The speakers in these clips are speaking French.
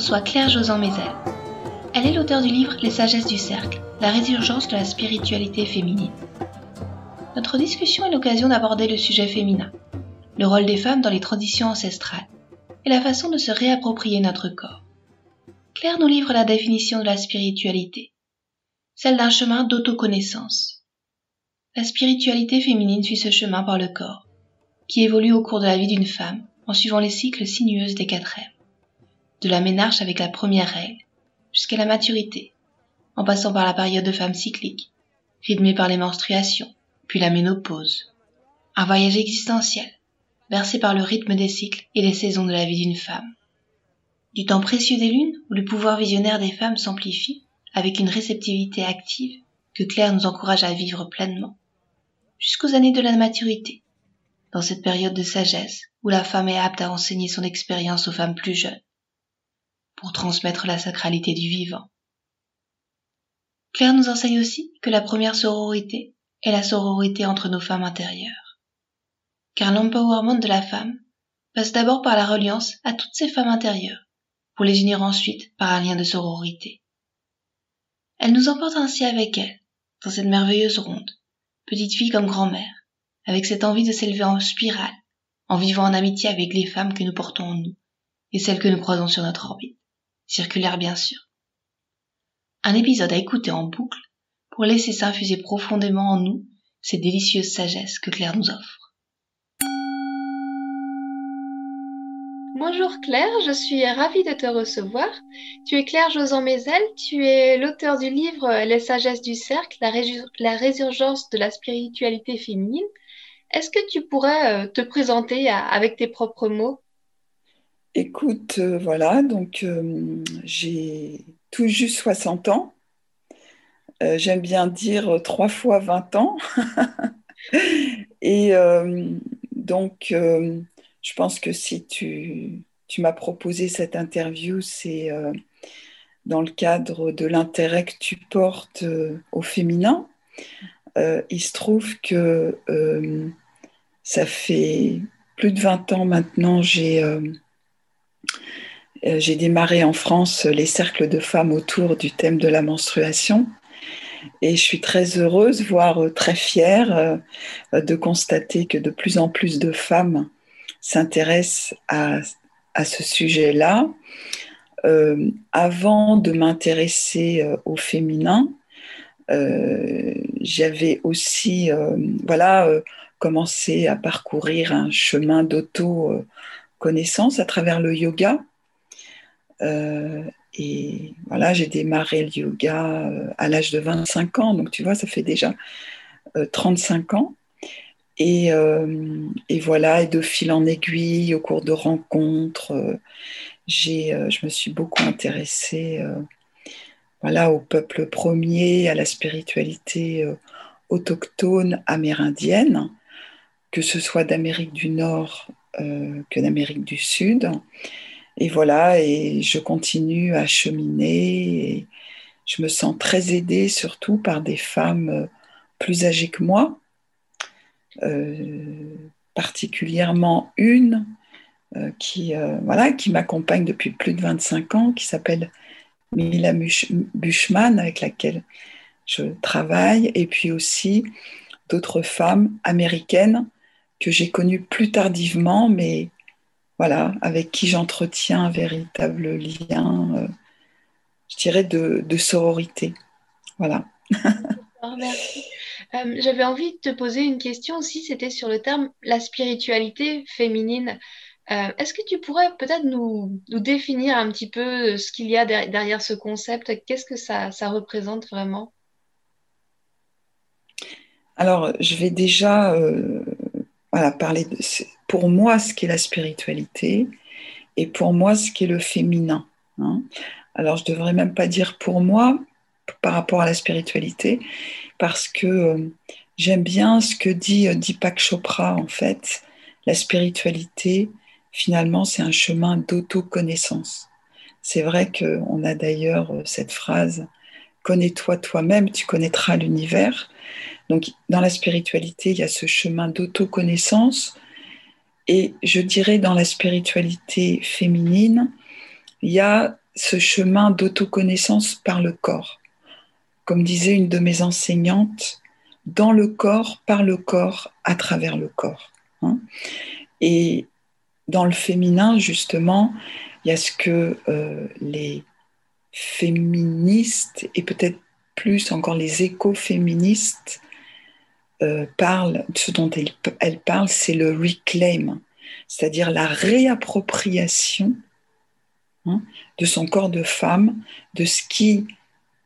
Reçois Claire Josan Mézel. Elle est l'auteur du livre Les sagesses du cercle, la résurgence de la spiritualité féminine. Notre discussion est l'occasion d'aborder le sujet féminin, le rôle des femmes dans les traditions ancestrales et la façon de se réapproprier notre corps. Claire nous livre la définition de la spiritualité, celle d'un chemin d'autoconnaissance la spiritualité féminine suit ce chemin par le corps, qui évolue au cours de la vie d'une femme en suivant les cycles sinueux des quatre rêves. De la ménarche avec la première règle jusqu'à la maturité, en passant par la période de femme cyclique, rythmée par les menstruations, puis la ménopause. Un voyage existentiel, versé par le rythme des cycles et des saisons de la vie d'une femme. Du temps précieux des lunes, où le pouvoir visionnaire des femmes s'amplifie avec une réceptivité active que Claire nous encourage à vivre pleinement, jusqu'aux années de la maturité, dans cette période de sagesse où la femme est apte à enseigner son expérience aux femmes plus jeunes, pour transmettre la sacralité du vivant. Claire nous enseigne aussi que la première sororité est la sororité entre nos femmes intérieures. Car l'empowerment de la femme passe d'abord par la reliance à toutes ces femmes intérieures, pour les unir ensuite par un lien de sororité. Elle nous emporte ainsi avec elle, dans cette merveilleuse ronde, petite fille comme grand-mère, avec cette envie de s'élever en spirale, en vivant en amitié avec les femmes que nous portons en nous, et celles que nous croisons sur notre orbite, circulaire bien sûr. Un épisode à écouter en boucle pour laisser s'infuser profondément en nous cette délicieuse sagesse que Claire nous offre. Bonjour Claire, je suis ravie de te recevoir. Tu es Claire Josan Mézel, tu es l'auteur du livre Les sagesses du cercle, la, résurgence de la spiritualité féminine. Est-ce que tu pourrais euh, te présenter avec tes propres mots? Écoute, euh, voilà, donc euh, j'ai tout juste 60 ans. J'aime bien dire trois fois 20 ans. Et donc, je pense que si tu, m'as proposé cette interview, c'est euh, dans le cadre de l'intérêt que tu portes euh, au féminin. Euh, il se trouve que ça fait plus de 20 ans maintenant, j'ai j'ai démarré en France les cercles de femmes autour du thème de la menstruation. Et je suis très heureuse, voire très fière de constater que de plus en plus de femmes s'intéresse à, ce sujet-là. Euh, avant de m'intéresser euh, au féminin, euh, j'avais aussi voilà, commencé à parcourir un chemin d'auto-connaissance à travers le yoga. et voilà, j'ai démarré le yoga à l'âge de 25 ans, donc tu vois, ça fait déjà 35 ans. Euh, et, voilà, et de fil en aiguille, au cours de rencontres, euh, j'ai, euh, je me suis beaucoup intéressée voilà, au peuple premier, à la spiritualité autochtone amérindienne, que ce soit d'Amérique du Nord que d'Amérique du Sud. Et voilà, et je continue à cheminer. Et je me sens très aidée, surtout par des femmes plus âgées que moi, euh, particulièrement une euh, qui, euh, voilà, qui m'accompagne depuis plus de 25 ans, qui s'appelle Mila Bushman, avec laquelle je travaille, et puis aussi d'autres femmes américaines que j'ai connues plus tardivement, mais voilà, avec qui j'entretiens un véritable lien, je dirais, de, de sororité. Voilà. Merci. Euh, j'avais envie de te poser une question aussi, c'était sur le terme la spiritualité féminine. Euh, est-ce que tu pourrais peut-être nous, définir un petit peu ce qu'il y a derrière ce concept? Qu'est-ce que ça, représente vraiment? Alors, je vais déjà euh, voilà, parler de, pour moi ce qu'est la spiritualité. et pour moi ce qui est le féminin. Hein. Alors je ne devrais même pas dire pour moi par rapport à la spiritualité, parce que euh, j'aime bien ce que dit euh, Deepak Chopra en fait. La spiritualité, finalement, c'est un chemin d'autoconnaissance. C'est vrai qu'on a d'ailleurs euh, cette phrase Connais-toi toi-même, tu connaîtras l'univers. Donc, dans la spiritualité, il y a ce chemin d'autoconnaissance. Et je dirais, dans la spiritualité féminine, il y a ce chemin d'autoconnaissance par le corps. Comme disait une de mes enseignantes, dans le corps, par le corps, à travers le corps. Hein. Et dans le féminin, justement, il y a ce que euh, les féministes et peut-être plus encore les écoféministes euh, parlent, ce dont elles, parlent, c'est le reclaim, c'est-à-dire la réappropriation hein, de son corps de femme, de ce qui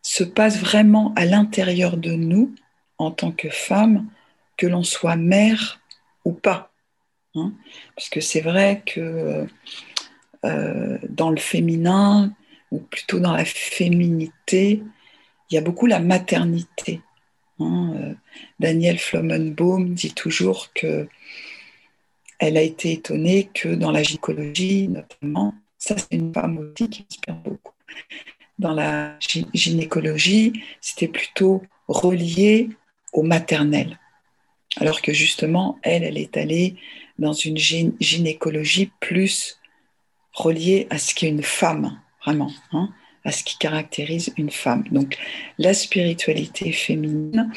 se passe vraiment à l'intérieur de nous en tant que femme, que l'on soit mère ou pas. Hein. Parce que c'est vrai que euh, dans le féminin, ou plutôt dans la féminité, il y a beaucoup la maternité. Hein. Euh, Daniel Flommenbaum dit toujours que elle a été étonnée que dans la gynécologie, notamment, ça c'est une femme aussi qui inspire beaucoup. Dans la gynécologie, c'était plutôt relié au maternel. Alors que justement, elle, elle est allée dans une gynécologie plus reliée à ce qu'est une femme, vraiment, hein, à ce qui caractérise une femme. Donc la spiritualité féminine,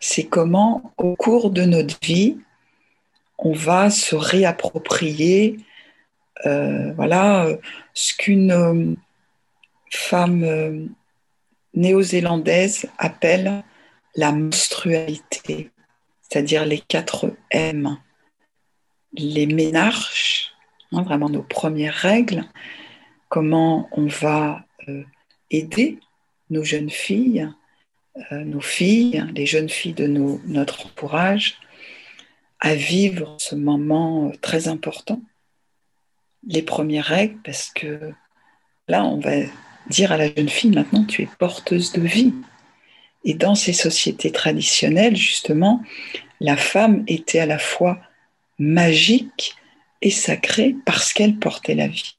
c'est comment au cours de notre vie, on va se réapproprier euh, voilà, ce qu'une euh, femme euh, néo-zélandaise appelle la menstrualité, c'est-à-dire les quatre M les ménarches, hein, vraiment nos premières règles, comment on va aider nos jeunes filles, euh, nos filles, les jeunes filles de notre entourage, à vivre ce moment euh, très important. Les premières règles, parce que là, on va dire à la jeune fille, maintenant, tu es porteuse de vie. Et dans ces sociétés traditionnelles, justement, la femme était à la fois magique et sacrée parce qu'elle portait la vie.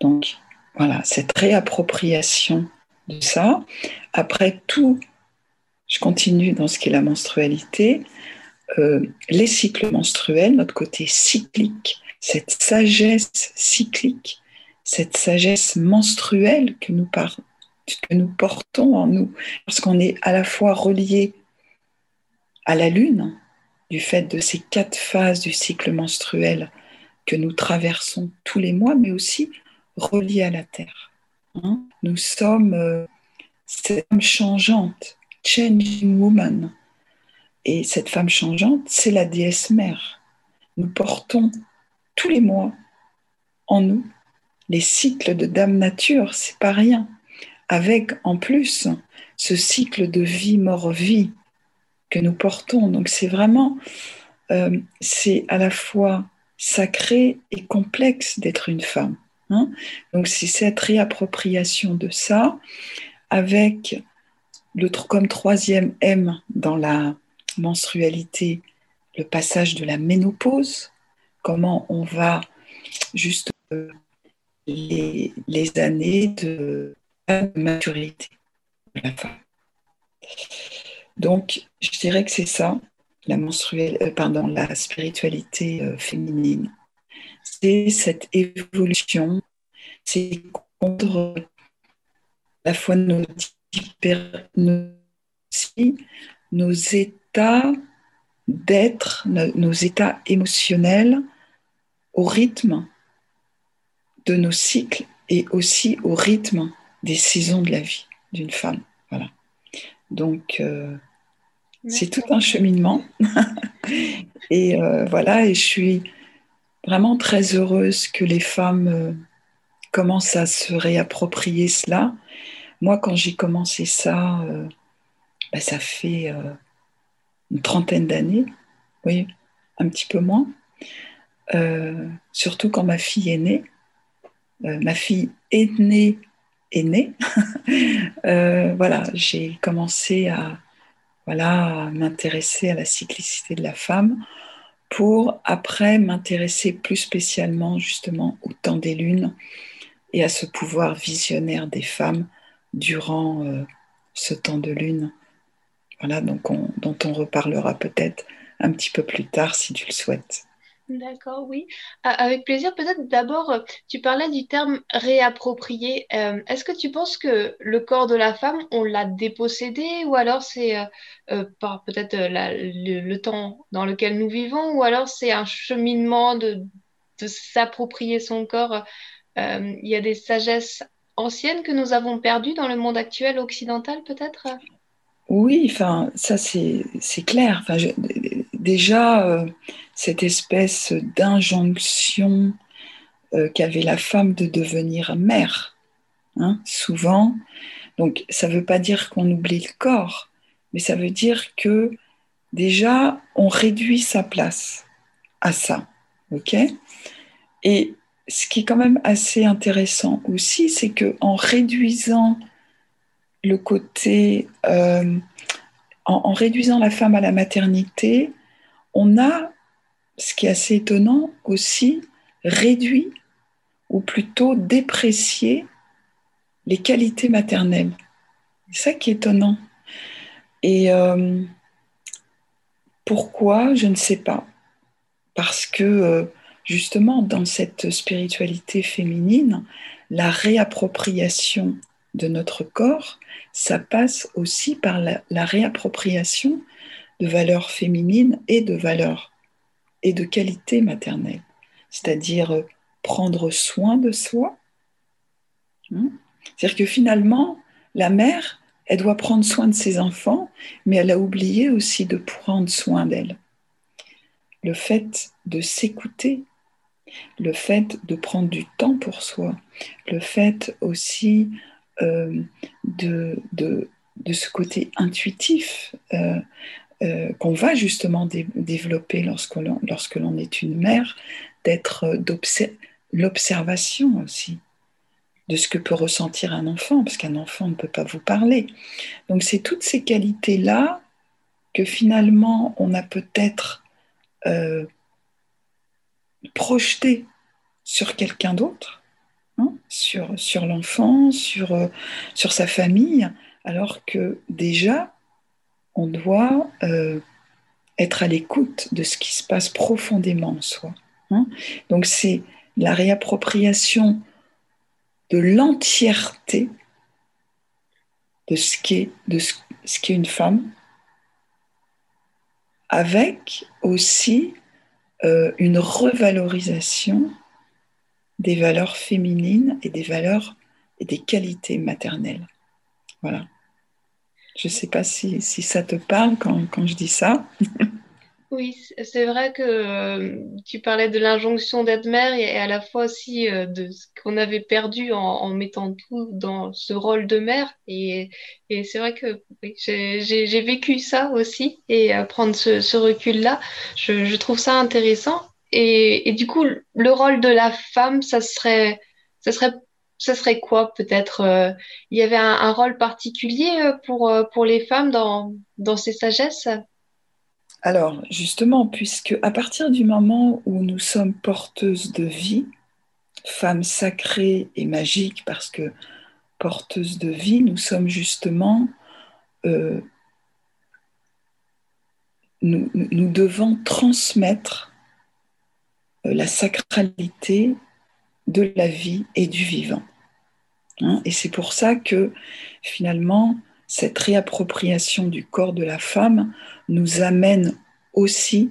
Donc voilà, cette réappropriation de ça. Après tout, je continue dans ce qui est la menstrualité, euh, les cycles menstruels, notre côté cyclique, cette sagesse cyclique, cette sagesse menstruelle que nous, que nous portons en nous, parce qu'on est à la fois relié à la lune, du fait de ces quatre phases du cycle menstruel que nous traversons tous les mois, mais aussi reliés à la Terre. Hein? nous sommes euh, cette femme changeante, changing woman. Et cette femme changeante, c'est la déesse mère. Nous portons tous les mois en nous les cycles de Dame Nature, c'est pas rien. Avec en plus ce cycle de vie, mort, vie que nous portons. Donc c'est vraiment, euh, c'est à la fois sacré et complexe d'être une femme. Hein. Donc c'est cette réappropriation de ça avec le, comme troisième M dans la menstrualité, le passage de la ménopause, comment on va juste les, années de maturité de la femme. Donc, je dirais que c'est ça, la, euh, pardon, la spiritualité euh, féminine. C'est cette évolution, c'est contre la fois nos, nos états d'être, nos états émotionnels au rythme de nos cycles et aussi au rythme des saisons de la vie d'une femme. Voilà. Donc, euh, c'est tout un cheminement. et euh, voilà, et je suis vraiment très heureuse que les femmes euh, commencent à se réapproprier cela. Moi, quand j'ai commencé ça, bah, ça fait une trentaine d'années, oui, un petit peu moins. surtout quand ma fille est née, ma fille est née, est née, voilà, j'ai commencé à, voilà, m'intéresser à la cyclicité de la femme pour après m'intéresser plus spécialement justement au temps des lunes et à ce pouvoir visionnaire des femmes durant euh, ce temps de lune. Voilà, donc dont on reparlera peut-être un petit peu plus tard si tu le souhaites. D'accord, oui. Avec plaisir. Peut-être d'abord, euh, tu parlais du terme réapproprié. Euh, est-ce que tu penses que le corps de la femme, on l'a dépossédé ou alors c'est euh, par peut-être le, temps dans lequel nous vivons ou alors c'est un cheminement de, s'approprier son corps? Il y a des sagesses anciennes que nous avons perdues dans le monde actuel occidental peut-être? Oui, enfin, ça c'est clair. Déjà, euh, cette espèce d'injonction euh, qu'avait la femme de devenir mère, hein, souvent. Donc, ça ne veut pas dire qu'on oublie le corps, mais ça veut dire que déjà, on réduit sa place à ça. OK? Et ce qui est quand même assez intéressant aussi, c'est que réduisant le côté, euh, en, réduisant la femme à la maternité, on a, ce qui est assez étonnant aussi, réduit ou plutôt déprécié les qualités maternelles. C'est ça qui est étonnant. Et euh, pourquoi Je ne sais pas. Parce que euh, justement, dans cette spiritualité féminine, la réappropriation de notre corps, ça passe aussi par la, réappropriation de valeurs féminines et de valeurs de qualités maternelles, c'est-à-dire euh, prendre soin de soi. Hein? C'est-à-dire que finalement, la mère, elle doit prendre soin de ses enfants, mais elle a oublié aussi de prendre soin d'elle. Le fait de s'écouter, le fait de prendre du temps pour soi, le fait aussi euh, de, de, ce côté intuitif euh, euh, qu'on va justement développer lorsque l'on, lorsque est une mère, d'être l'observation aussi de ce que peut ressentir un enfant, parce qu'un enfant ne peut pas vous parler. Donc c'est toutes ces qualités-là que finalement on a peut-être euh, projetées sur quelqu'un d'autre, Hein, sur, sur l'enfant, sur, euh, sur sa famille, alors que déjà, on doit euh, être à l'écoute de ce qui se passe profondément en soi. Hein. Donc c'est la réappropriation de l'entièreté de ce qu'est une femme, avec aussi euh, une revalorisation des valeurs féminines et des valeurs et des qualités maternelles. Voilà. Je ne sais pas si, si, ça te parle quand, quand je dis ça. oui, c'est vrai que euh, tu parlais de l'injonction d'être mère et, à la fois aussi euh, de ce qu'on avait perdu en, mettant tout dans ce rôle de mère. Et, et c'est vrai que j'ai vécu ça aussi et euh, prendre ce, recul-là, je, je, trouve ça intéressant. Et, du coup, le rôle de la femme, ça serait, ça serait, ça serait quoi peut-être euh, Il y avait un, rôle particulier euh, pour, euh, pour les femmes dans, dans ces sagesses? Alors, justement, puisque à partir du moment où nous sommes porteuses de vie, femmes sacrées et magiques, parce que porteuses de vie, nous sommes justement nous, nous, devons transmettre la sacralité de la vie et du vivant. Hein, et c'est pour ça que finalement, cette réappropriation du corps de la femme nous amène aussi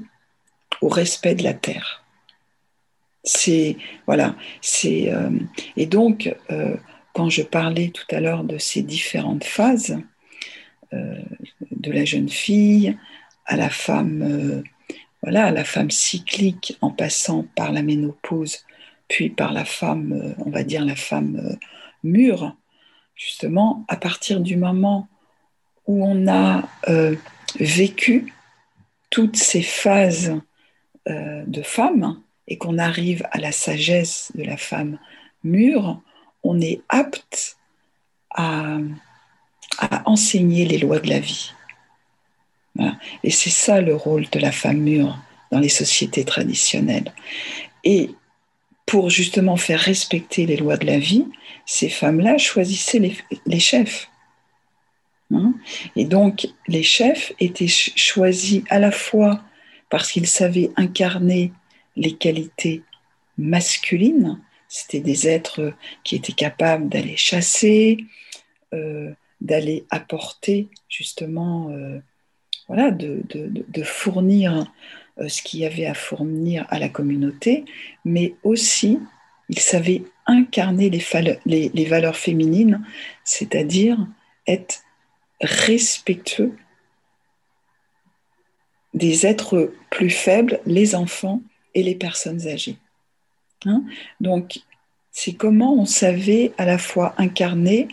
au respect de la terre. C'est voilà, c'est euh, et donc euh, quand je parlais tout à l'heure de ces différentes phases, de la jeune fille à la femme voilà, la femme cyclique en passant par la ménopause, puis par la femme, euh, on va dire la femme euh, mûre, justement, à partir du moment où on a euh, vécu toutes ces phases de femme et qu'on arrive à la sagesse de la femme mûr, on est apte à, enseigner les lois de la vie. Et c'est ça le rôle de la femme mûre dans les sociétés traditionnelles. Et pour justement faire respecter les lois de la vie, ces femmes-là choisissaient les, chefs. Hein? Et donc, les chefs étaient choisis à la fois parce qu'ils savaient incarner les qualités masculines, c'était des êtres qui étaient capables d'aller chasser, euh, d'aller apporter justement, euh, voilà, de, fournir ce qu'il y avait à fournir à la communauté, mais aussi il savait incarner les, les valeurs féminines, c'est-à-dire être respectueux des êtres plus faibles, les enfants et les personnes âgées. Hein Donc, c'est comment on savait à la fois incarner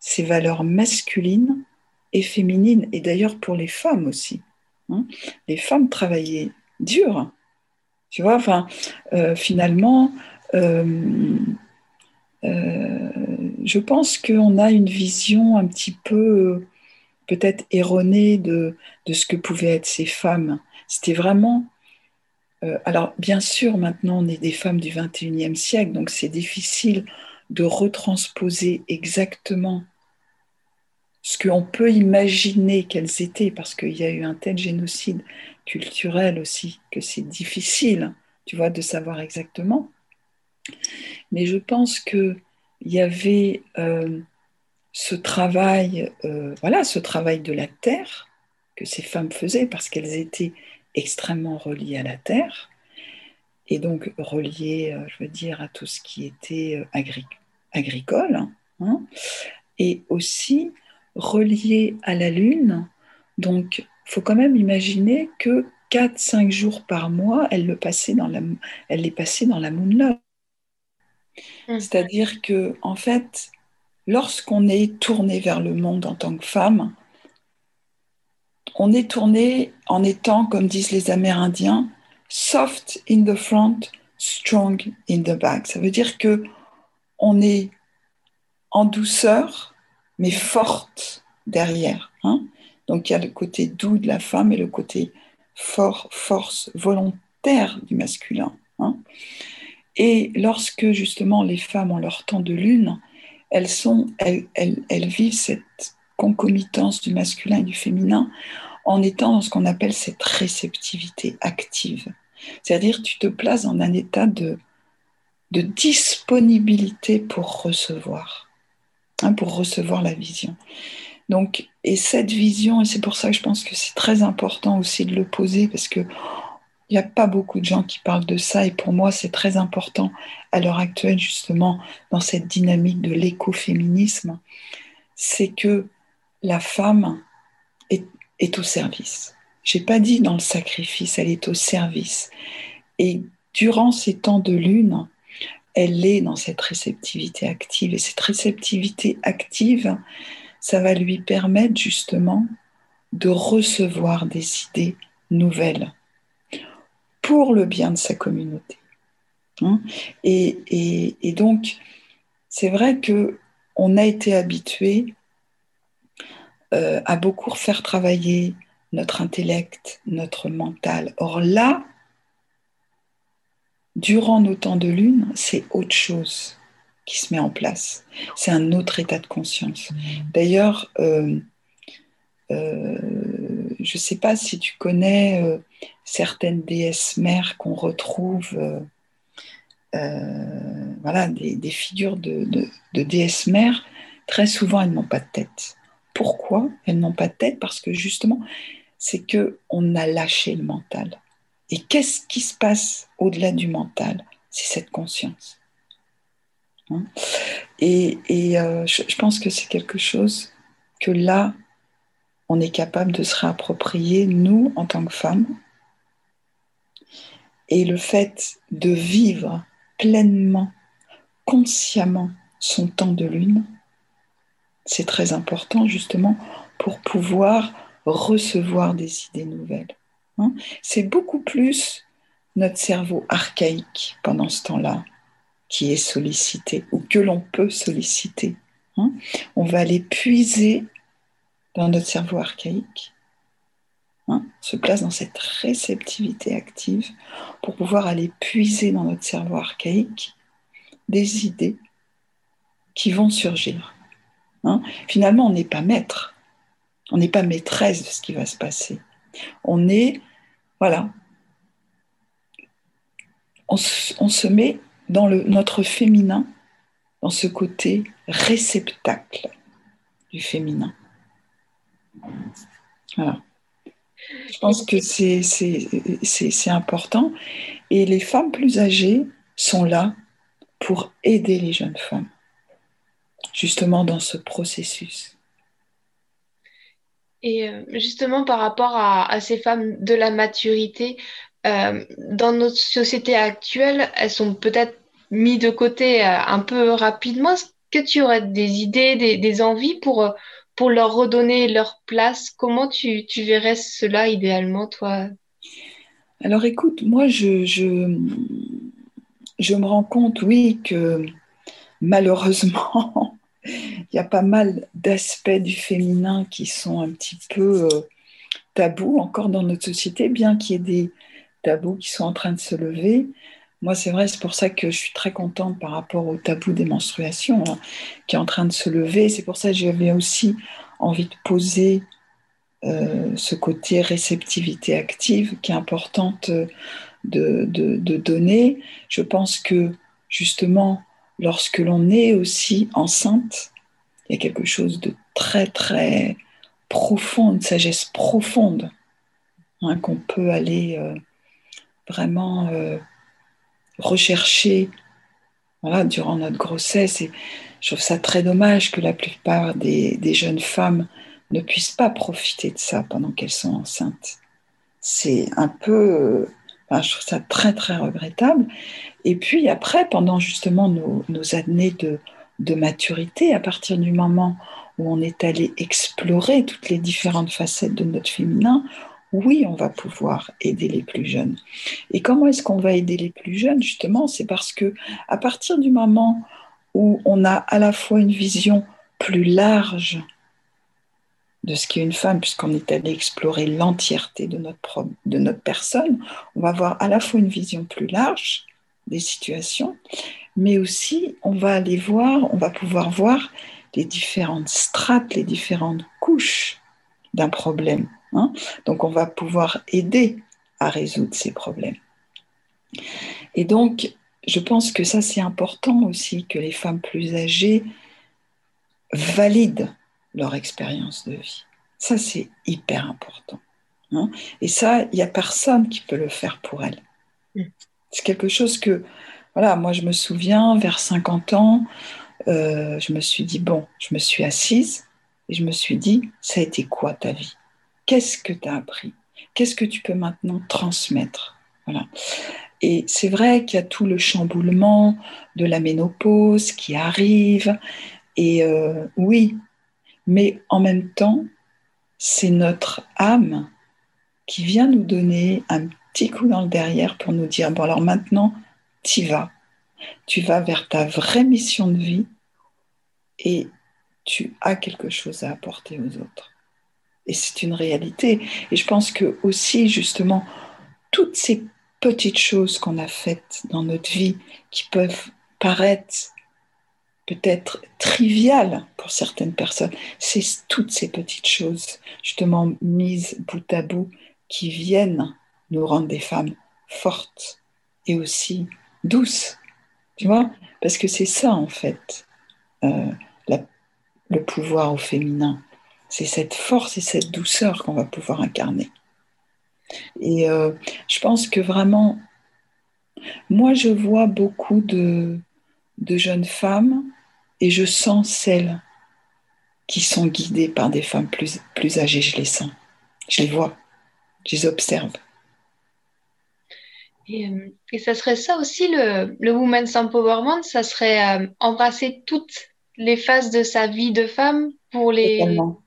ces valeurs masculines et féminines, et d'ailleurs pour les femmes aussi. Hein les femmes travaillaient dur. Tu vois, enfin, euh, finalement, euh, euh, je pense qu'on a une vision un petit peu peut-être erronée de, de, ce que pouvaient être ces femmes. C'était vraiment... alors, bien sûr, maintenant, on est des femmes du 21e siècle, donc c'est difficile de retransposer exactement ce qu'on peut imaginer qu'elles étaient, parce qu'il y a eu un tel génocide culturel aussi, que c'est difficile, tu vois, de savoir exactement. Mais je pense qu'il y avait euh, ce travail, euh, voilà, ce travail de la terre que ces femmes faisaient parce qu'elles étaient extrêmement reliées à la terre et donc reliées, euh, je veux dire, à tout ce qui était agricole, hein, et aussi reliées à la lune. Donc, faut quand même imaginer que 4-5 jours par mois, elle, le passait dans la, elle les passait dans la moon mmh. C'est-à-dire que, en fait, lorsqu'on est tourné vers le monde en tant que femme, on est tourné en étant, comme disent les Amérindiens, soft in the front, strong in the back. Ça veut dire que on est en douceur, mais forte derrière. Hein donc il y a le côté doux de la femme et le côté fort, force volontaire du masculin. Hein. Et lorsque justement les femmes ont leur temps de lune, elles, sont, elles, elles, vivent cette concomitance du masculin et du féminin en étant dans ce qu'on appelle cette réceptivité active. C'est-à-dire tu te places dans un état de, disponibilité pour recevoir, hein, pour recevoir la vision. Donc, et cette vision, et c'est pour ça que je pense que c'est très important aussi de le poser, parce que il n'y a pas beaucoup de gens qui parlent de ça, et pour moi, c'est très important à l'heure actuelle, justement, dans cette dynamique de l'écoféminisme, c'est que la femme est, au service. J'ai pas dit dans le sacrifice, elle est au service. Et durant ces temps de lune, elle est dans cette réceptivité active. Et cette réceptivité active, ça va lui permettre justement de recevoir des idées nouvelles pour le bien de sa communauté. Hein? et, donc, c'est vrai que on a été habitué euh, à beaucoup faire travailler notre intellect, notre mental. Or là, durant nos temps de lune, c'est autre chose qui se met en place. C'est un autre état de conscience. D'ailleurs, euh, euh, je ne sais pas si tu connais euh, certaines déesses mères qu'on retrouve, voilà, des, figures de, de déesses mères. Très souvent, elles n'ont pas de tête. Pourquoi elles n'ont pas de tête? Parce que justement, c'est que on a lâché le mental. Et qu'est-ce qui se passe au-delà du mental? C'est cette conscience. Hein. Et, euh, je, pense que c'est quelque chose que là, on est capable de se réapproprier, nous, en tant que femmes. Et le fait de vivre pleinement, consciemment son temps de lune, c'est très important justement pour pouvoir recevoir des idées nouvelles. Hein. c'est beaucoup plus notre cerveau archaïque pendant ce temps-là qui est sollicité ou que l'on peut solliciter. Hein. On va aller puiser dans notre cerveau archaïque, hein, se place dans cette réceptivité active pour pouvoir aller puiser dans notre cerveau archaïque des idées qui vont surgir. Hein. Finalement, on n'est pas maître, on n'est pas maîtresse de ce qui va se passer. On est, voilà, on se, met dans notre féminin, dans ce côté réceptacle du féminin. Voilà. Je pense que c'est important. Et les femmes plus âgées sont là pour aider les jeunes femmes, justement dans ce processus. Et euh, justement, par rapport à, ces femmes de la maturité, euh, dans notre société actuelle, elles sont peut-être mises de côté euh, un peu rapidement. Est-ce que tu aurais des idées, des, envies pour, pour leur redonner leur place? Comment tu, tu verrais cela idéalement, toi? Alors écoute, moi, je, je, je me rends compte, oui, que malheureusement, il y a pas mal d'aspects du féminin qui sont un petit peu euh, tabous encore dans notre société, bien qu'il y ait des tabous qui sont en train de se lever. Moi, c'est vrai, c'est pour ça que je suis très contente par rapport au tabou des menstruations hein, qui est en train de se lever. C'est pour ça que j'avais aussi envie de poser euh, ce côté réceptivité active qui est importante de, de, donner. Je pense que justement, lorsque l'on est aussi enceinte, il y a quelque chose de très très profond, une sagesse profonde hein, qu'on peut aller euh, vraiment euh, rechercher durant notre grossesse. Et je trouve ça très dommage que la plupart des, jeunes femmes ne puissent pas profiter de ça pendant qu'elles sont enceintes. C'est un peu je trouve ça très, très regrettable. Et puis après, pendant justement nos, années de, de, maturité, à partir du moment où on est allé explorer toutes les différentes facettes de notre féminin, oui, on va pouvoir aider les plus jeunes. Et comment est-ce qu'on va aider les plus jeunes Justement, c'est parce que à partir du moment où on a à la fois une vision plus large de ce qu'est une femme, puisqu'on est allé explorer l'entièreté de notre, de notre personne, on va avoir à la fois une vision plus large des situations, mais aussi on va aller voir, on va pouvoir voir les différentes strates, les différentes couches d'un problème. Hein. Donc on va pouvoir aider à résoudre ces problèmes. Et donc, je pense que ça, c'est important aussi que les femmes plus âgées valident leur expérience de vie. Ça, c'est hyper important. Hein. Et ça, il n'y a personne qui peut le faire pour elles. Mm. C'est quelque chose que, voilà, moi je me souviens, vers 50 ans, euh, je me suis dit, bon, je me suis assise et je me suis dit, ça a été quoi ta vie? Qu'est-ce que tu as appris? Qu'est-ce que tu peux maintenant transmettre? Voilà. Et c'est vrai qu'il y a tout le chamboulement de la ménopause qui arrive. Et euh, oui, mais en même temps, c'est notre âme qui vient nous donner un petit coup dans le derrière pour nous dire, bon alors maintenant, tu vas. Tu vas vers ta vraie mission de vie et tu as quelque chose à apporter aux autres. Et c'est une réalité. Et je pense que aussi, justement, toutes ces petites choses qu'on a faites dans notre vie qui peuvent paraître peut-être trivial pour certaines personnes. C'est toutes ces petites choses, justement mises bout à bout, qui viennent nous rendre des femmes fortes et aussi douces. Tu vois? Parce que c'est ça, en fait, euh, le pouvoir au féminin. C'est cette force et cette douceur qu'on va pouvoir incarner. Et euh, je pense que vraiment, moi, je vois beaucoup de, de jeunes femmes et je sens celles qui sont guidées par des femmes plus, plus âgées, je les sens, je les vois, je les observe. Et, euh, et ça serait ça aussi le, le Women's Empowerment, ça serait euh, embrasser toutes les phases de sa vie de femme pour les... Totalement,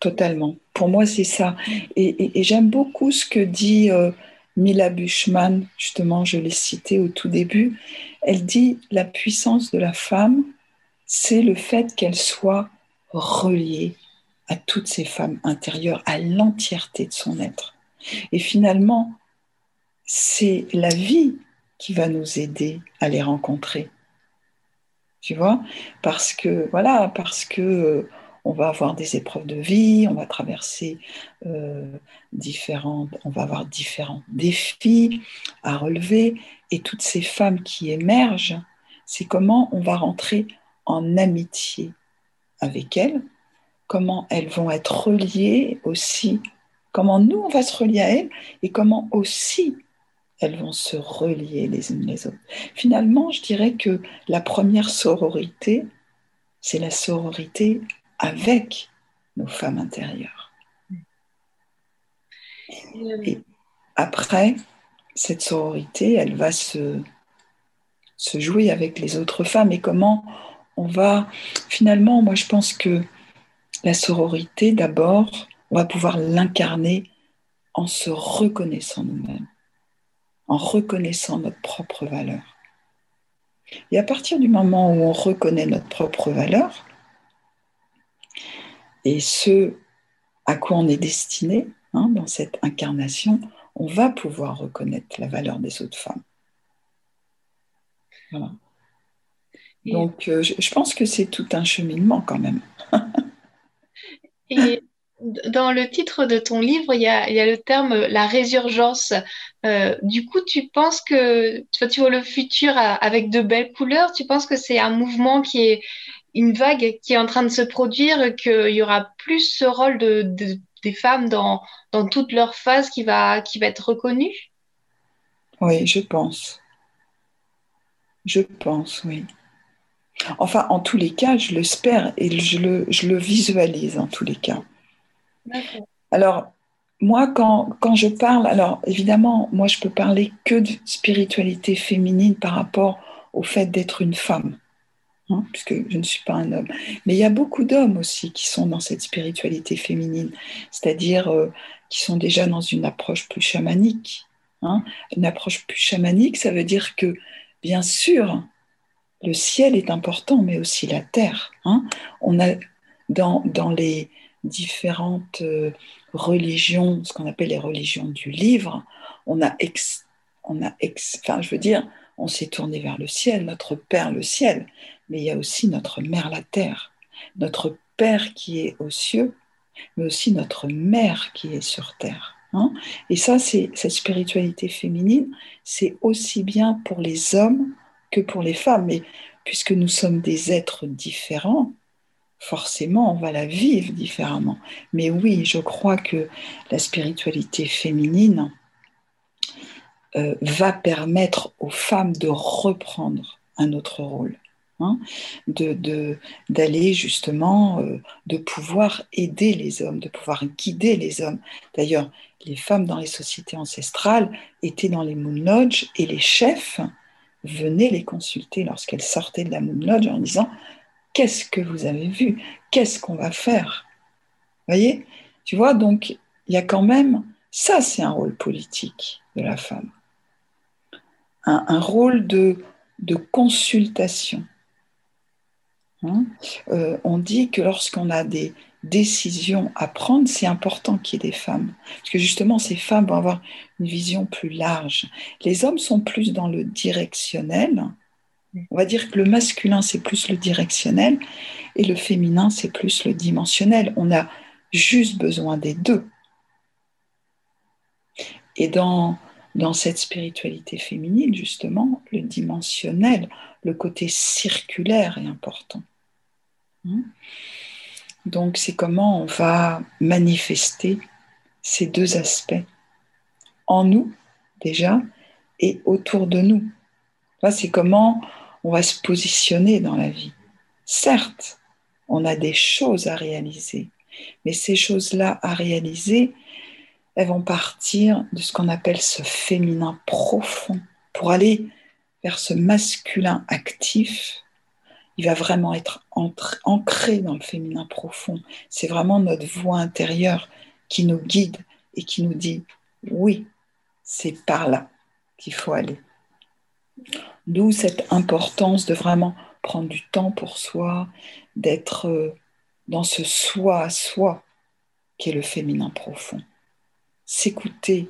totalement. Pour moi, c'est ça. Et, j'aime beaucoup ce que dit euh, Mila Bushman, justement, je l'ai citée au tout début, elle dit la puissance de la femme, c'est le fait qu'elle soit reliée à toutes ces femmes intérieures, à l'entièreté de son être. Et finalement, c'est la vie qui va nous aider à les rencontrer. Tu vois? Parce que, voilà, parce que euh, on va avoir des épreuves de vie, on va traverser euh, différentes, on va avoir différents défis à relever, et toutes ces femmes qui émergent, c'est comment on va rentrer en amitié avec elles, comment elles vont être reliées aussi, comment nous on va se relier à elles, et comment aussi elles vont se relier les unes les autres. Finalement, je dirais que la première sororité, c'est la sororité avec nos femmes intérieures. Et après, cette sororité, elle va se, se jouer avec les autres femmes et comment on va, finalement, moi je pense que la sororité, d'abord, on va pouvoir l'incarner en se reconnaissant nous-mêmes, en reconnaissant notre propre valeur. Et à partir du moment où on reconnaît notre propre valeur, et ce à quoi on est destiné hein, dans cette incarnation, on va pouvoir reconnaître la valeur des autres femmes. Voilà. Donc, euh, je, pense que c'est tout un cheminement quand même. et dans le titre de ton livre, il y a, le terme la résurgence. Euh, du coup, tu penses que tu vois le futur avec de belles couleurs, tu penses que c'est un mouvement qui est une vague qui est en train de se produire, qu'il y aura plus ce rôle de, des femmes dans, dans toute leur phase qui va, qui va être reconnu Oui, je pense. Je pense, oui. Enfin, en tous les cas, je l'espère et je le, je le visualise en tous les cas. Alors, moi, quand, quand, je parle, alors évidemment, moi, je peux parler que de spiritualité féminine par rapport au fait d'être une femme. Hein, puisque je ne suis pas un homme. Mais il y a beaucoup d'hommes aussi qui sont dans cette spiritualité féminine, c'est-à-dire euh, qui sont déjà dans une approche plus chamanique. Hein. Une approche plus chamanique, ça veut dire que, bien sûr, le ciel est important, mais aussi la terre. Hein. On a dans, dans les différentes euh, religions, ce qu'on appelle les religions du livre, on a on a enfin, je veux dire, on s'est tourné vers le ciel, notre Père le ciel, mais il y a aussi notre Mère la terre, notre Père qui est aux cieux, mais aussi notre Mère qui est sur terre. Hein. Et ça, c'est cette spiritualité féminine, c'est aussi bien pour les hommes que pour les femmes. Mais puisque nous sommes des êtres différents, forcément, on va la vivre différemment. Mais oui, je crois que la spiritualité féminine euh, va permettre aux femmes de reprendre un autre rôle. Hein, de, d'aller justement, euh, de pouvoir aider les hommes, de pouvoir guider les hommes. D'ailleurs, les femmes dans les sociétés ancestrales étaient dans les Moon Lodge et les chefs venaient les consulter lorsqu'elles sortaient de la Moon Lodge en disant Qu'est-ce que vous avez vu? Qu'est-ce qu'on va faire? Vous voyez? Tu vois, donc il y a quand même, ça c'est un rôle politique de la femme, un, rôle de, de consultation Hein. Euh, on dit que lorsqu'on a des décisions à prendre, c'est important qu'il y ait des femmes. Parce que justement, ces femmes vont avoir une vision plus large. Les hommes sont plus dans le directionnel. On va dire que le masculin, c'est plus le directionnel et le féminin, c'est plus le dimensionnel. On a juste besoin des deux. Et dans, dans cette spiritualité féminine, justement, le dimensionnel, le côté circulaire est important. Hmm. Donc c'est comment on va manifester ces deux aspects en nous déjà et autour de nous. C'est comment on va se positionner dans la vie. Certes, on a des choses à réaliser, mais ces choses-là à réaliser, elles vont partir de ce qu'on appelle ce féminin profond pour aller vers ce masculin actif il va vraiment être ancré dans le féminin profond. C'est vraiment notre voix intérieure qui nous guide et qui nous dit oui, c'est par là qu'il faut aller. D'où cette importance de vraiment prendre du temps pour soi, d'être euh, dans ce soi à soi qui est le féminin profond. S'écouter,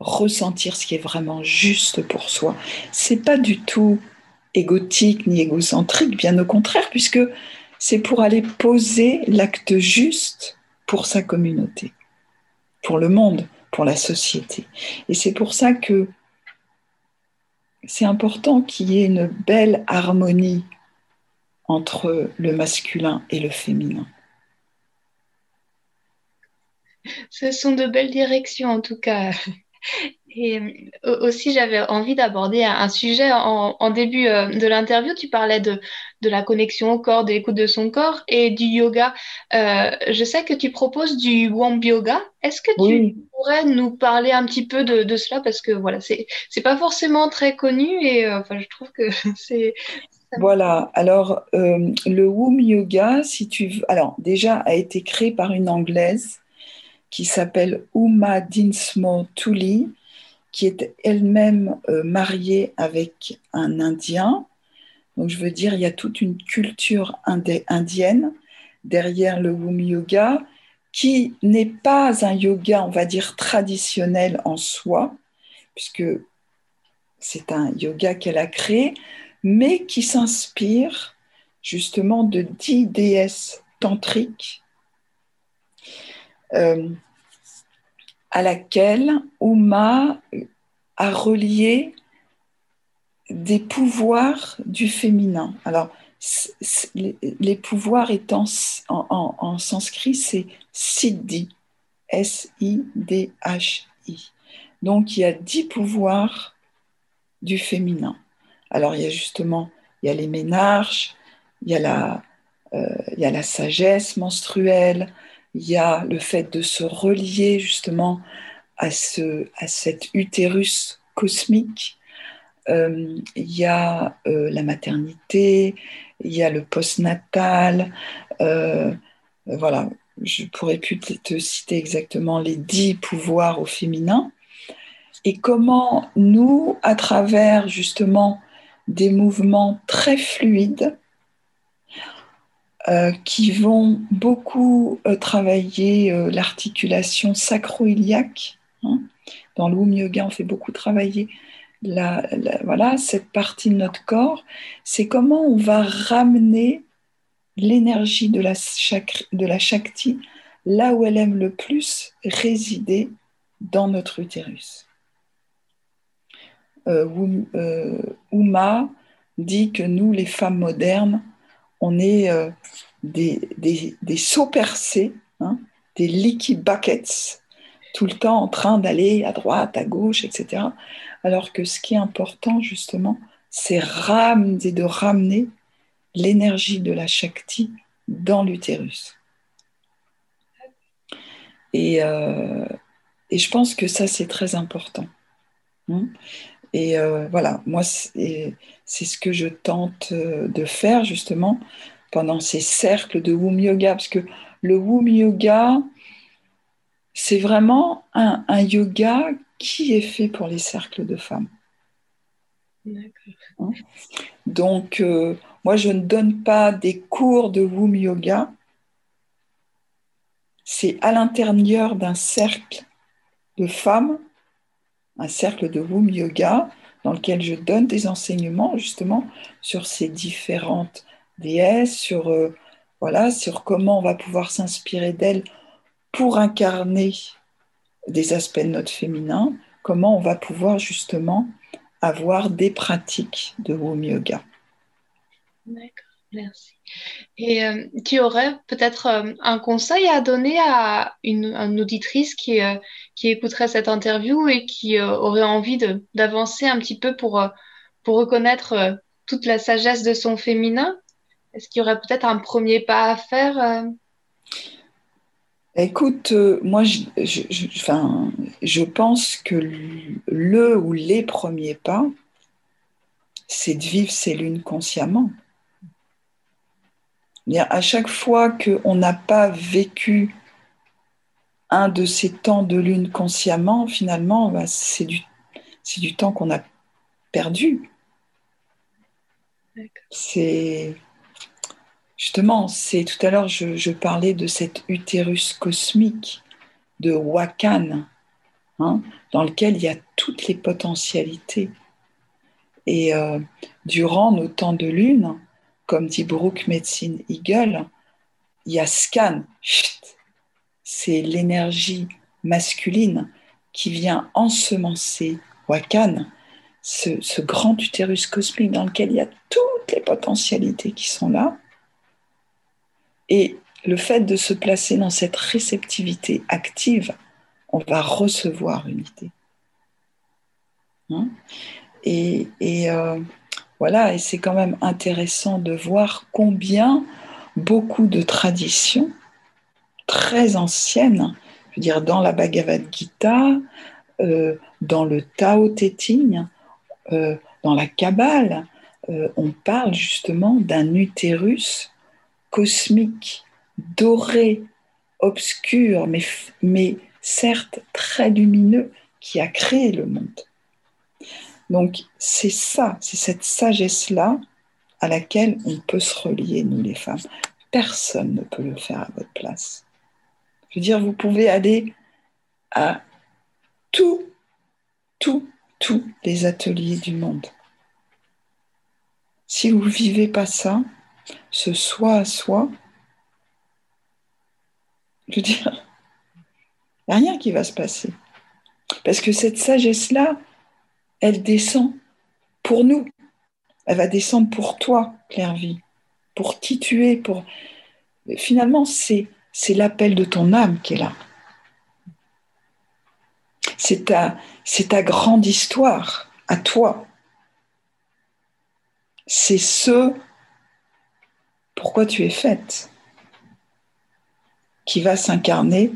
ressentir ce qui est vraiment juste pour soi. C'est pas du tout égotique ni égocentrique, bien au contraire, puisque c'est pour aller poser l'acte juste pour sa communauté, pour le monde, pour la société. Et c'est pour ça que c'est important qu'il y ait une belle harmonie entre le masculin et le féminin. Ce sont de belles directions en tout cas. Et euh, aussi, j'avais envie d'aborder un sujet en, début euh, de l'interview. Tu parlais de, de, la connexion au corps, de l'écoute de son corps et du yoga. Euh, je sais que tu proposes du Womb Yoga. Est-ce que tu pourrais nous parler un petit peu de, de cela? Parce que voilà, c'est pas forcément très connu et enfin, je trouve que c'est. Voilà, alors le Womb Yoga, si tu alors déjà a été créé par une anglaise qui s'appelle Uma Dinsmo Tuli, qui est elle-même euh, mariée avec un Indien. Donc je veux dire, il y a toute une culture indienne derrière le Wum Yoga, qui n'est pas un yoga, on va dire, traditionnel en soi, puisque c'est un yoga qu'elle a créé, mais qui s'inspire justement de dix déesses tantriques à laquelle Uma a relié des pouvoirs du féminin. Alors, les, pouvoirs étant en, sanskrit, c'est Siddhi, S-I-D-H-I. Donc, il y a dix pouvoirs du féminin. Alors, il y a justement, il y a les ménages, il y a la, euh, il y a la sagesse menstruelle, il y a le fait de se relier justement à, ce, cet utérus cosmique, euh, il y a euh, la maternité, il y a le postnatal, euh, voilà, je pourrais plus te, citer exactement les dix pouvoirs au féminin, et comment nous, à travers justement des mouvements très fluides, euh, qui vont beaucoup euh, travailler euh, l'articulation sacro-iliaque. Hein. Dans le Wum Yoga, on fait beaucoup travailler la, voilà, cette partie de notre corps. C'est comment on va ramener l'énergie de la, de la Shakti là où elle aime le plus résider dans notre utérus. Uma dit que nous, les femmes modernes, on est euh, des, des, sauts percés, hein, des leaky buckets, tout le temps en train d'aller à droite, à gauche, etc. Alors que ce qui est important, justement, c'est ramener, de ramener l'énergie de la Shakti dans l'utérus. Et, euh, je pense que ça, c'est très important. Hein. Et euh, voilà, moi, c'est ce que je tente euh, de faire justement pendant ces cercles de Wum Yoga, parce que le Wum Yoga, c'est vraiment un, yoga qui est fait pour les cercles de femmes. Hein? Donc, euh, moi, je ne donne pas des cours de Wum Yoga. C'est à l'intérieur d'un cercle de femmes un cercle de Wum Yoga dans lequel je donne des enseignements justement sur ces différentes déesses, sur, euh, voilà, sur comment on va pouvoir s'inspirer d'elles pour incarner des aspects de notre féminin, comment on va pouvoir justement avoir des pratiques de Wum Yoga. D'accord. Merci. Et euh, tu aurais peut-être euh, un conseil à donner à une, auditrice qui, euh, qui écouterait cette interview et qui aurait envie d'avancer un petit peu pour, pour reconnaître toute la sagesse de son féminin? Est-ce qu'il y aurait peut-être un premier pas à faire Écoute, moi, je, je, je, pense que le ou les premiers pas, c'est de vivre ces lunes consciemment à chaque fois qu'on n'a pas vécu un de ces temps de lune consciemment, finalement, bah, c'est du c'est du temps qu'on a perdu. C'est justement, c'est tout à l'heure, je, parlais de cet utérus cosmique de Wakan, hein, dans lequel il y a toutes les potentialités. Et euh, durant nos temps de lune, comme dit Brooke Medicine Eagle, il y a scan, c'est l'énergie masculine qui vient ensemencer Wakan, ce, grand utérus cosmique dans lequel il y a toutes les potentialités qui sont là. Et le fait de se placer dans cette réceptivité active, on va recevoir une idée. Hein? Euh, voilà, et c'est quand même intéressant de voir combien beaucoup de traditions très anciennes, je veux dire dans la Bhagavad Gita, euh, dans le Tao Te Ching, euh, dans la Kabbale, on parle justement d'un utérus cosmique, doré, obscur, mais, mais certes très lumineux, qui a créé le monde. Donc c'est ça, c'est cette sagesse-là à laquelle on peut se relier, nous les femmes. Personne ne peut le faire à votre place. Je veux dire, vous pouvez aller à tous, tous, tous les ateliers du monde. Si vous ne vivez pas ça, ce soi à soi, je veux dire, il n'y a rien qui va se passer. Parce que cette sagesse-là, elle descend pour nous. Elle va descendre pour toi, Claire-Vie, pour qui tu es. Pour... Finalement, c'est, c'est l'appel de ton âme qui est là. C'est ta, c'est ta grande histoire à toi. C'est ce pourquoi tu es faite qui va s'incarner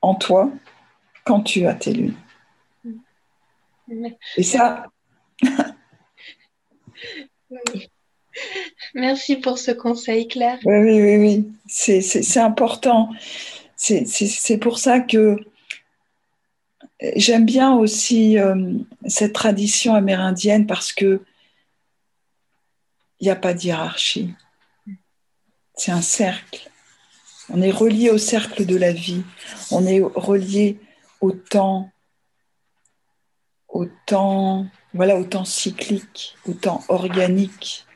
en toi quand tu as tes lunes. Et ça. Merci pour ce conseil, Claire. Oui, oui, oui, oui. C'est important. C'est pour ça que j'aime bien aussi euh, cette tradition amérindienne parce que il n'y a pas de hiérarchie. C'est un cercle. On est relié au cercle de la vie. On est relié au temps, au temps, voilà, au temps cyclique, au temps organique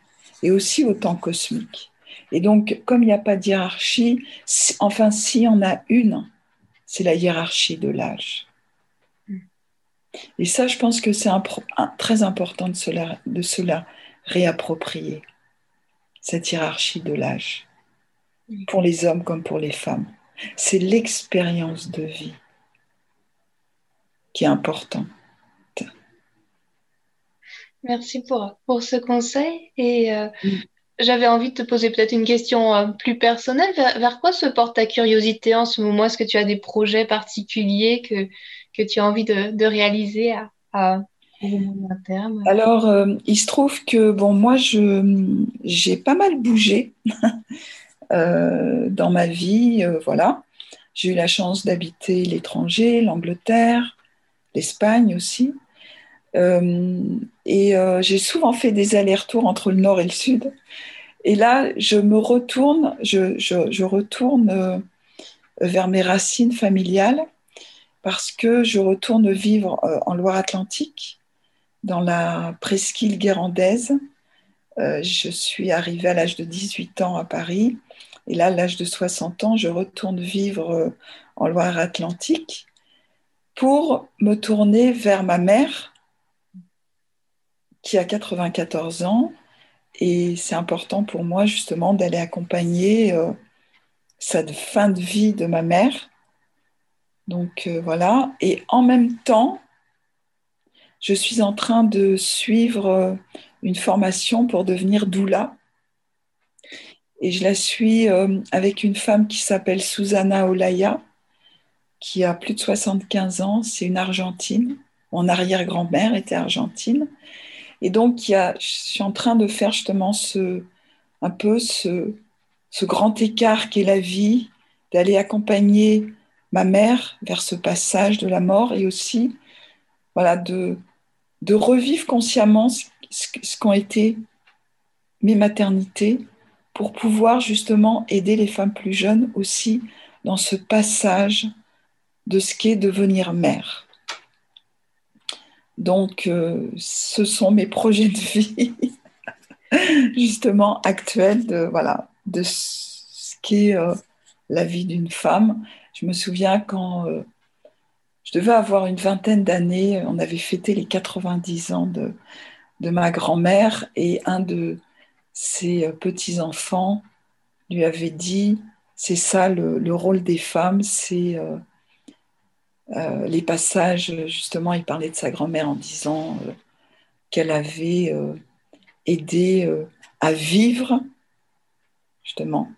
et aussi au temps cosmique. Et donc, comme il n'y a pas de hiérarchie, enfin, s'il y en a une, c'est la hiérarchie de l'âge. Et ça, je pense que c'est très important de cela, de cela réapproprier, cette hiérarchie de l'âge, pour les hommes comme pour les femmes. C'est l'expérience de vie qui est importante. Merci pour, pour ce conseil. Et euh, mm. j'avais envie de te poser peut-être une question euh, plus personnelle. Vers, quoi se porte ta curiosité en ce moment? Est-ce que tu as des projets particuliers que, que tu as envie de, de réaliser à, à, terme Alors, euh, il se trouve que, bon, moi, j'ai pas mal bougé dans ma vie. voilà. J'ai eu la chance d'habiter l'étranger, l'Angleterre, l'Espagne aussi. Euh, et euh, j'ai souvent fait des allers-retours entre le nord et le sud. Et là, je me retourne, je, retourne euh, vers mes racines familiales parce que je retourne vivre en Loire-Atlantique, dans la presqu'île guérandaise. je suis arrivée à l'âge de 18 ans à Paris. Et là, à l'âge de 60 ans, je retourne vivre en Loire-Atlantique pour me tourner vers ma mère, qui a 94 ans. Et c'est important pour moi justement d'aller accompagner euh, cette fin de vie de ma mère. Donc euh, voilà. Et en même temps, je suis en train de suivre euh, une formation pour devenir doula. Et je la suis avec une femme qui s'appelle Susanna Olaya, qui a plus de 75 ans. C'est une Argentine. Mon arrière-grand-mère était argentine. Et donc, je suis en train de faire justement un peu ce, grand écart qu'est la vie, d'aller accompagner ma mère vers ce passage de la mort et aussi voilà, de, de revivre consciemment ce, ce qu'ont été mes maternités pour pouvoir justement aider les femmes plus jeunes aussi dans ce passage de ce qu'est devenir mère. Donc, euh, ce sont mes projets de vie, justement, actuels de, voilà, de ce qu'est euh, la vie d'une femme. Je me souviens quand euh, je devais avoir une vingtaine d'années, on avait fêté les 90 ans de, de ma grand-mère et un de ses petits-enfants lui avait dit, c'est ça le, rôle des femmes, c'est euh, les passages, justement, il parlait de sa grand-mère en disant euh, qu'elle avait euh, aidé à vivre, justement,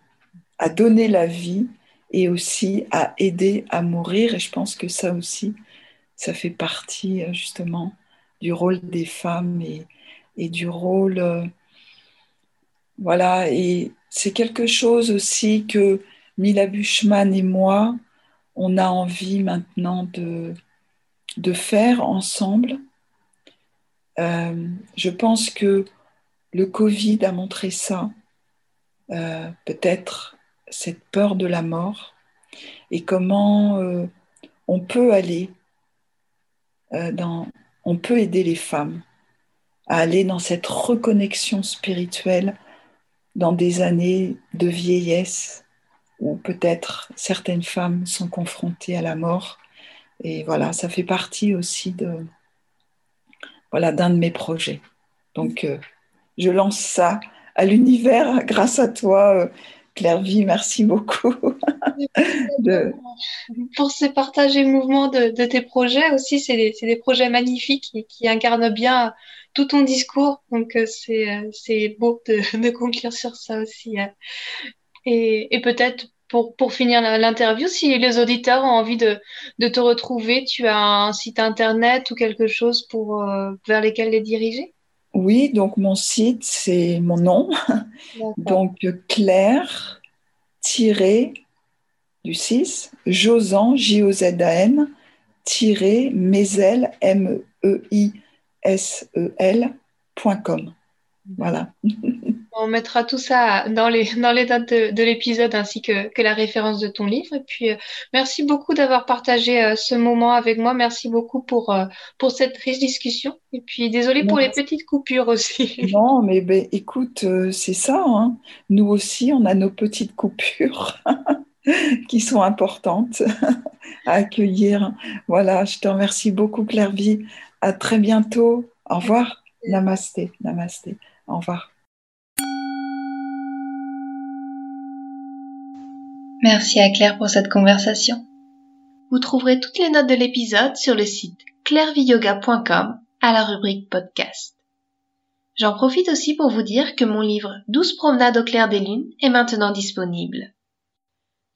à donner la vie et aussi à aider à mourir. Et je pense que ça aussi, ça fait partie justement du rôle des femmes et, du rôle... voilà, et c'est quelque chose aussi que Mila Buchmann et moi, on a envie maintenant de, faire ensemble. Euh, je pense que le Covid a montré ça, euh, peut-être cette peur de la mort et comment euh, on peut aller dans, on peut aider les femmes à aller dans cette reconnexion spirituelle dans des années de vieillesse où peut-être certaines femmes sont confrontées à la mort. Et voilà, ça fait partie aussi de voilà d'un de mes projets. Donc, euh, je lance ça à l'univers grâce à toi, euh, Claire Vie. Merci beaucoup. Pour ces partages et mouvements de, tes projets aussi, c'est des, projets magnifiques qui incarnent bien tout ton discours. Donc, euh, c'est beau de, de, conclure sur ça aussi. Et, peut-être pour, pour finir l'interview, si les auditeurs ont envie de, de, te retrouver, tu as un site internet ou quelque chose pour, euh, vers lesquels les diriger? Oui, donc mon site, c'est mon nom. donc Claire du 6, Josan, J-O-Z-A-N, tiré Mesel, M-E-I-S-E-L.com. Voilà. On mettra tout ça dans les, dans les dates de, l'épisode ainsi que, que, la référence de ton livre. Et puis, euh, merci beaucoup d'avoir partagé euh, ce moment avec moi. Merci beaucoup pour, euh, pour cette riche discussion. Et puis, désolé pour les petites coupures aussi. Non, mais ben, écoute, c'est ça. Hein. Nous aussi, on a nos petites coupures qui sont importantes à accueillir. Voilà, je te remercie beaucoup, Claire Vie. À très bientôt. Au revoir. Namasté. Namasté. Au revoir. Merci à Claire pour cette conversation. Vous trouverez toutes les notes de l'épisode sur le site clairviyoga.com à la rubrique podcast. J'en profite aussi pour vous dire que mon livre 12 promenades au clair des lunes est maintenant disponible.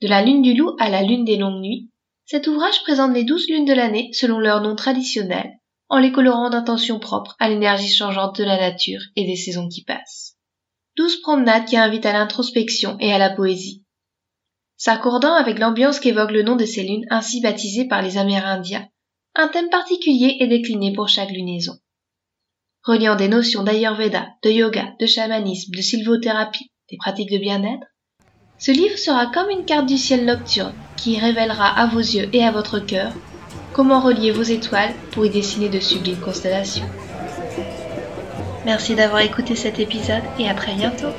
De la lune du loup à la lune des longues nuits, cet ouvrage présente les douze lunes de l'année selon leur nom traditionnel, en les colorant d'intentions propres à l'énergie changeante de la nature et des saisons qui passent. Douze promenades qui invitent à l'introspection et à la poésie, S'accordant avec l'ambiance qu'évoque le nom de ces lunes ainsi baptisées par les Amérindiens, un thème particulier est décliné pour chaque lunaison. Reliant des notions d'Ayurveda, de yoga, de chamanisme, de sylvothérapie, des pratiques de bien-être, ce livre sera comme une carte du ciel nocturne qui révélera à vos yeux et à votre cœur comment relier vos étoiles pour y dessiner de sublimes constellations. Merci d'avoir écouté cet épisode et à très bientôt.